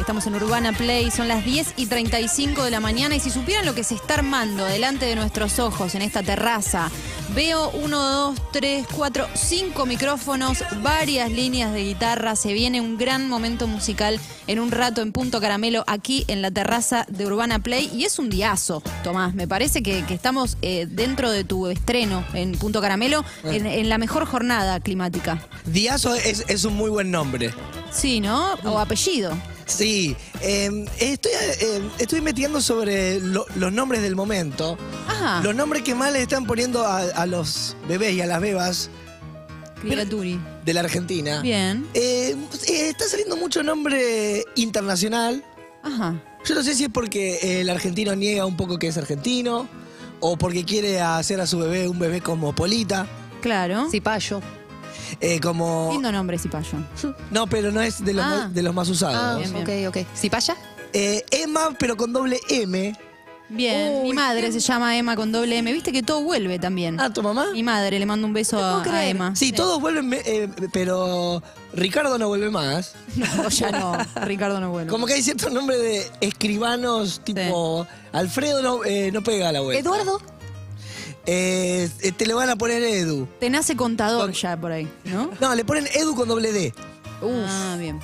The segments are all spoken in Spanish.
Estamos en Urbana Play, son las 10 y 35 de la mañana y si supieran lo que se está armando delante de nuestros ojos en esta terraza, veo uno, dos, tres, cuatro, cinco micrófonos, varias líneas de guitarra, se viene un gran momento musical en un rato en Punto Caramelo aquí en la terraza de Urbana Play y es un diazo, Tomás, me parece que, que estamos eh, dentro de tu estreno en Punto Caramelo en, en la mejor jornada climática. Diazo es, es un muy buen nombre. Sí, ¿no? O apellido. Sí, eh, estoy, eh, estoy investigando sobre lo- los nombres del momento. Ajá. Los nombres que más le están poniendo a, a los bebés y a las bebas Criaturi. de la Argentina. Bien. Eh, eh, está saliendo mucho nombre internacional. Ajá. Yo no sé si es porque eh, el argentino niega un poco que es argentino o porque quiere hacer a su bebé un bebé cosmopolita. Claro. Cipayo. Eh, como. Lindo nombre, Cipayo. No, pero no es de los, Ah. más, de los más usados. Ah, Bien, bien. ok, ok. ¿Cipaya? Eh, Emma, pero con doble M. Bien. Mi Uy, madre se llama Emma con doble M. Viste que todo vuelve también. Ah, ¿tu mamá? Mi madre, le mando un beso a. Emma. Sí, todos vuelven, eh, pero Ricardo no vuelve más. No, ya no. Ricardo no vuelve. Como que hay ciertos nombres de escribanos, tipo Alfredo no, eh, no pega a la vuelta. ¿Eduardo? Eh, eh, te le van a poner Edu. Te nace contador Con- ya por ahí, ¿no? No, le ponen Edu con doble D. Ah, bien.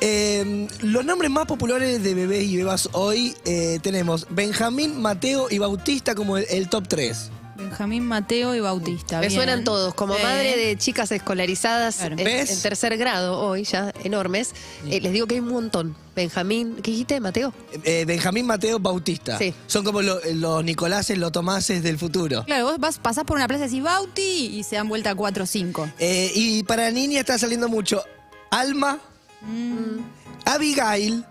Eh, los nombres más populares de bebés y bebas hoy eh, tenemos Benjamín, Mateo y Bautista como el, el top 3. Benjamín, Mateo y Bautista. Me bien. suenan todos. Como madre de chicas escolarizadas Claro. en, tercer grado hoy, ya enormes, eh, les digo que hay un montón. Benjamín, ¿qué dijiste, Mateo? Eh, Benjamín, Mateo, Bautista. Sí. Son como lo- los Nicoláses, los Tomases del futuro. Claro, vos vas, pasás por una plaza y decís Bauti y se dan vuelta 4 o 5. Eh, y para niña está saliendo mucho Alma, Mm. Abigail.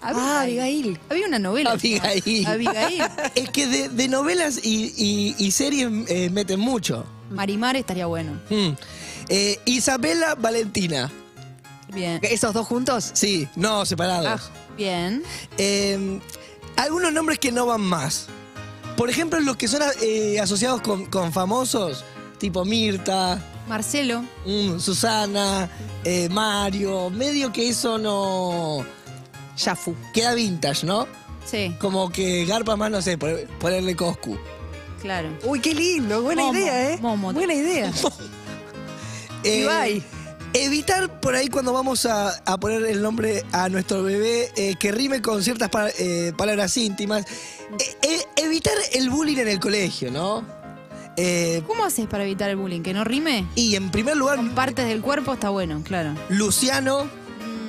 Ah, Abigail. Había una novela. Abigail. Abigail. Es que de, de novelas y, y- y series eh, meten mucho. Marimar estaría bueno. Mm. Eh, Isabela Valentina. Bien. ¿Esos dos juntos? Sí, no, separados. Ah. Bien. Eh, algunos nombres que no van más. Por ejemplo, los que son eh, asociados con, con famosos, tipo Mirta, Marcelo. mm, Susana, eh, Mario. Medio que eso no. Yafu. Queda vintage, ¿no? Sí, Como que garpa más, no sé, poner- ponerle Coscu. claro. Uy, qué lindo. Buena Momo, idea, ¿eh? Momo. Buena idea. Eh, Ibai. Evitar por ahí cuando vamos a, a poner el nombre a nuestro bebé eh, que rime con ciertas pa- eh, palabras íntimas. Eh, eh, evitar el bullying en el colegio, ¿no? Eh, ¿Cómo haces para evitar el bullying? ¿Que no rime? y en primer lugar, Con partes del cuerpo está bueno, claro. Luciano.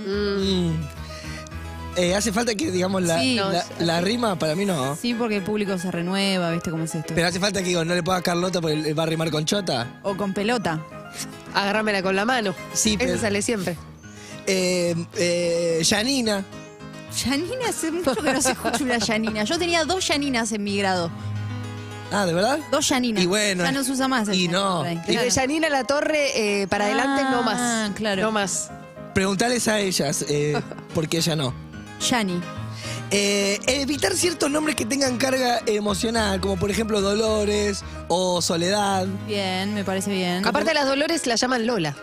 mm, eh, hace falta que digamos la, Sí. la- la rima, para mí no. Sí, porque el público se renueva, ¿viste cómo es esto? Pero hace falta que digo, no le ponga Carlota porque va a rimar con Chota. O con pelota. Agárramela con la mano. Sí, Ese pero- sale siempre. Eh, eh, Janina. Yanina, hace mucho que no se escucha una Yanina. Yo tenía dos Yaninas en mi grado. Ah, ¿de verdad? Dos Yaninas. Y bueno, Ya no se usa más. el y Yanina no. por ahí. Y de. Janina La Torre eh, para adelante, no más. Ah, claro. No más. Preguntales a ellas, eh, porque ella no. Yani. Eh, evitar ciertos nombres que tengan carga emocional, como por ejemplo Dolores o Soledad. Bien, me parece bien. Aparte, a las Dolores la llaman Lola.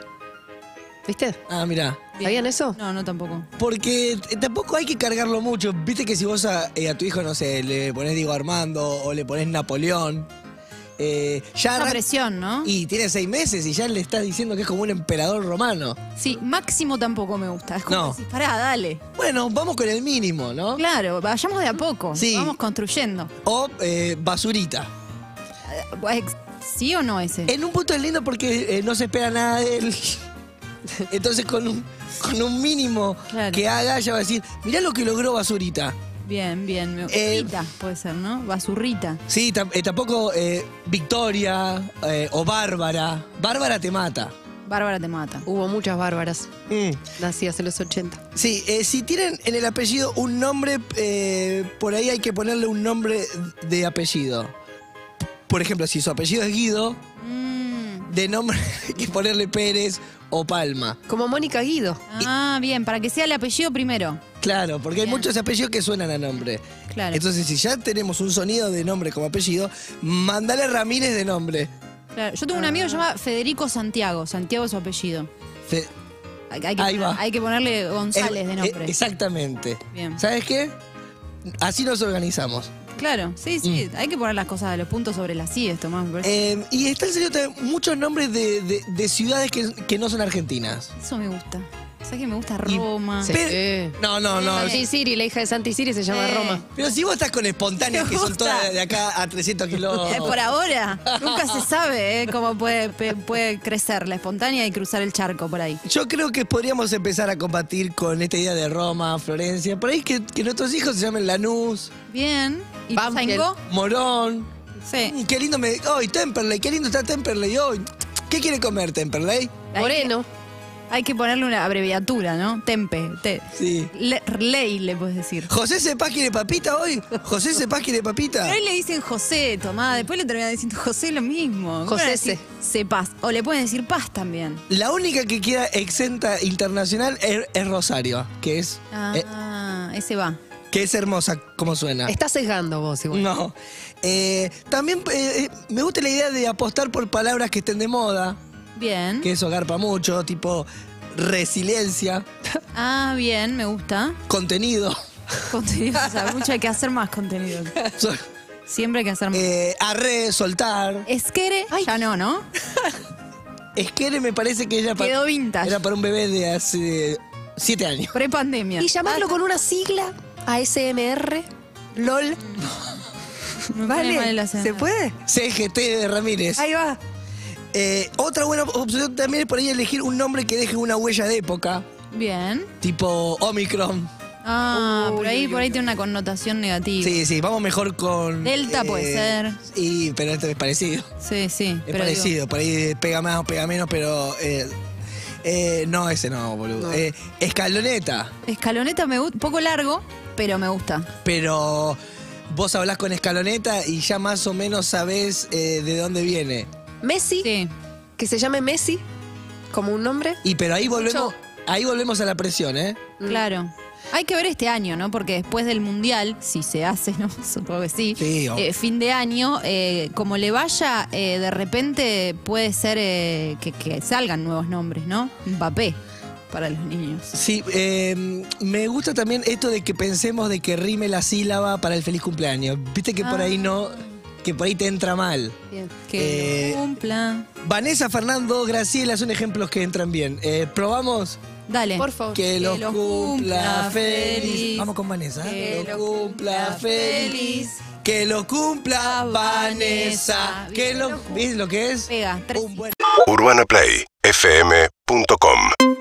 ¿Viste? Ah, mira. Bien. ¿Sabían eso? No, no tampoco. Porque t- tampoco hay que cargarlo mucho. Viste que si vos a, eh, a tu hijo, no sé, le pones Diego Armando o le pones Napoleón, eh, ya arran- presión, ¿no? y tiene seis meses y ya le estás diciendo que es como un emperador romano. Sí, máximo tampoco me gusta. Es como No. decís, pará, dale. Bueno, vamos con el mínimo, ¿no? Claro, vayamos de a poco. Sí. Vamos construyendo. O eh, basurita. Ex- ¿Sí o no ese? En un punto es lindo porque eh, no se espera nada de él. Entonces con un, con un mínimo Claro. que haga, ya va a decir, mirá lo que logró Basurita. Bien, bien. Me... Eh, Rita, puede ser, ¿no? Basurrita. Sí, eh, tampoco eh, Victoria eh, o Bárbara. Bárbara te mata. Bárbara te mata. Hubo muchas bárbaras Mm. nacidas en los 80. Sí, eh, si tienen en el apellido un nombre, eh, por ahí hay que ponerle un nombre de apellido. Por ejemplo, si su apellido es Guido, Mm. De nombre hay que ponerle Pérez o Palma. Como Mónica Guido. Ah, bien, para que sea el apellido primero. Claro, porque hay Bien. muchos apellidos que suenan a nombre. Claro. Entonces, si ya tenemos un sonido de nombre como apellido, mandale Ramírez de nombre. Claro, Yo tengo un amigo que se llama Federico Santiago. Santiago es su apellido. Fe- Hay, hay que, Ahí va. hay que ponerle González de eh, nombre. exactamente. Bien. ¿Sabes qué? Así nos organizamos. Claro, sí, sí. Mm. Hay que poner las cosas de los puntos sobre las IES, Tomás. Eh, y está en serio también muchos nombres de, de- de ciudades que, que no son argentinas. Eso me gusta. ¿Sabes que me gusta y- Roma? Sí. No, no, no. Santi Siri, la hija de Santi Siri se llama Eh. Roma. Pero si vos estás con espontáneas Me que son gusta. todas de acá a 300 kilómetros. Eh, por ahora, nunca se sabe eh, cómo puede, pe- puede crecer la espontánea y cruzar el charco por ahí. Yo creo que podríamos empezar a combatir con esta idea de Roma, Florencia. Por ahí que, que nuestros hijos se llamen Lanús, Bien. ¿Y Banfield. Morón. Sí. Mm, Qué lindo me. ¡Ay, Temperley! ¡Qué lindo está Temperley hoy! ¿Qué quiere comer Temperley? Moreno. Hay que ponerle una abreviatura, ¿no? Tempe. Te, Sí. le, ley le puedes decir. ¿José Cepaz quiere papita hoy? ¿José Cepaz quiere papita? Pero ahí le dicen José, Tomás. Después le terminan diciendo José lo mismo. José decir Cepaz. O le pueden decir Paz también. La única que queda exenta internacional es, es Rosario, que es, eh, Ah, ese va. que es hermosa, como suena. Estás sesgando vos igual. No. Eh, también eh, me gusta la idea de apostar por palabras que estén de moda, Bien. que eso garpa mucho, tipo resiliencia, Ah, bien, me gusta. contenido. Contenido. O sea, mucho hay que hacer más contenido. So- Siempre hay que hacer más. eh, arre, soltar. Esquere, ya no, ¿no? Esquere me parece que era para, Quedó vintage. era para un bebé de hace siete años. Prepandemia. Y llamarlo con una sigla ASMR. LOL. Acento. ¿Se puede? CGT de Ramírez. Ahí va. Eh, otra buena opción también es por ahí elegir un nombre que deje una huella de época, Bien. tipo Omicron. Ah, Uy, por ahí, por ahí tiene una connotación negativa. Sí, sí, vamos mejor con. Delta puede ser. Y, pero este es parecido. Sí, sí. Es pero parecido, por ahí pega más o pega menos, pero. eh, eh, no, ese no, boludo. No. Eh, escaloneta, escaloneta me gusta, poco largo, pero me gusta. pero vos hablás con escaloneta y ya más o menos sabés eh, de dónde viene. Messi. Sí. Que se llame Messi. Como un nombre. Y pero ahí volvemos, Mucho. ahí volvemos a la presión, ¿eh? Claro. Hay que ver este año, ¿no? Porque después del Mundial, si se hace, ¿no? Supongo que sí. Sí, o- eh, fin de año, eh, como le vaya, eh, de repente puede ser eh, que, que salgan nuevos nombres, ¿no? Mbappé para los niños. Sí, eh, me gusta también esto de que pensemos de que rime la sílaba para el feliz cumpleaños. Viste que por Ah. ahí no, que por ahí te entra mal. Bien. Que Eh, lo cumpla. Vanessa, Fernando, Graciela son ejemplos que entran bien. Eh, ¿Probamos? Dale. Por favor. Que los los cumpla cumpla feliz. feliz. Vamos con Vanessa. Que lo lo cumpla feliz. feliz. Que lo cumpla Vanessa. Vanessa. Que lo, ¿Ves lo que es? Pega. Tres. Un buen- UrbanaPlayFM.com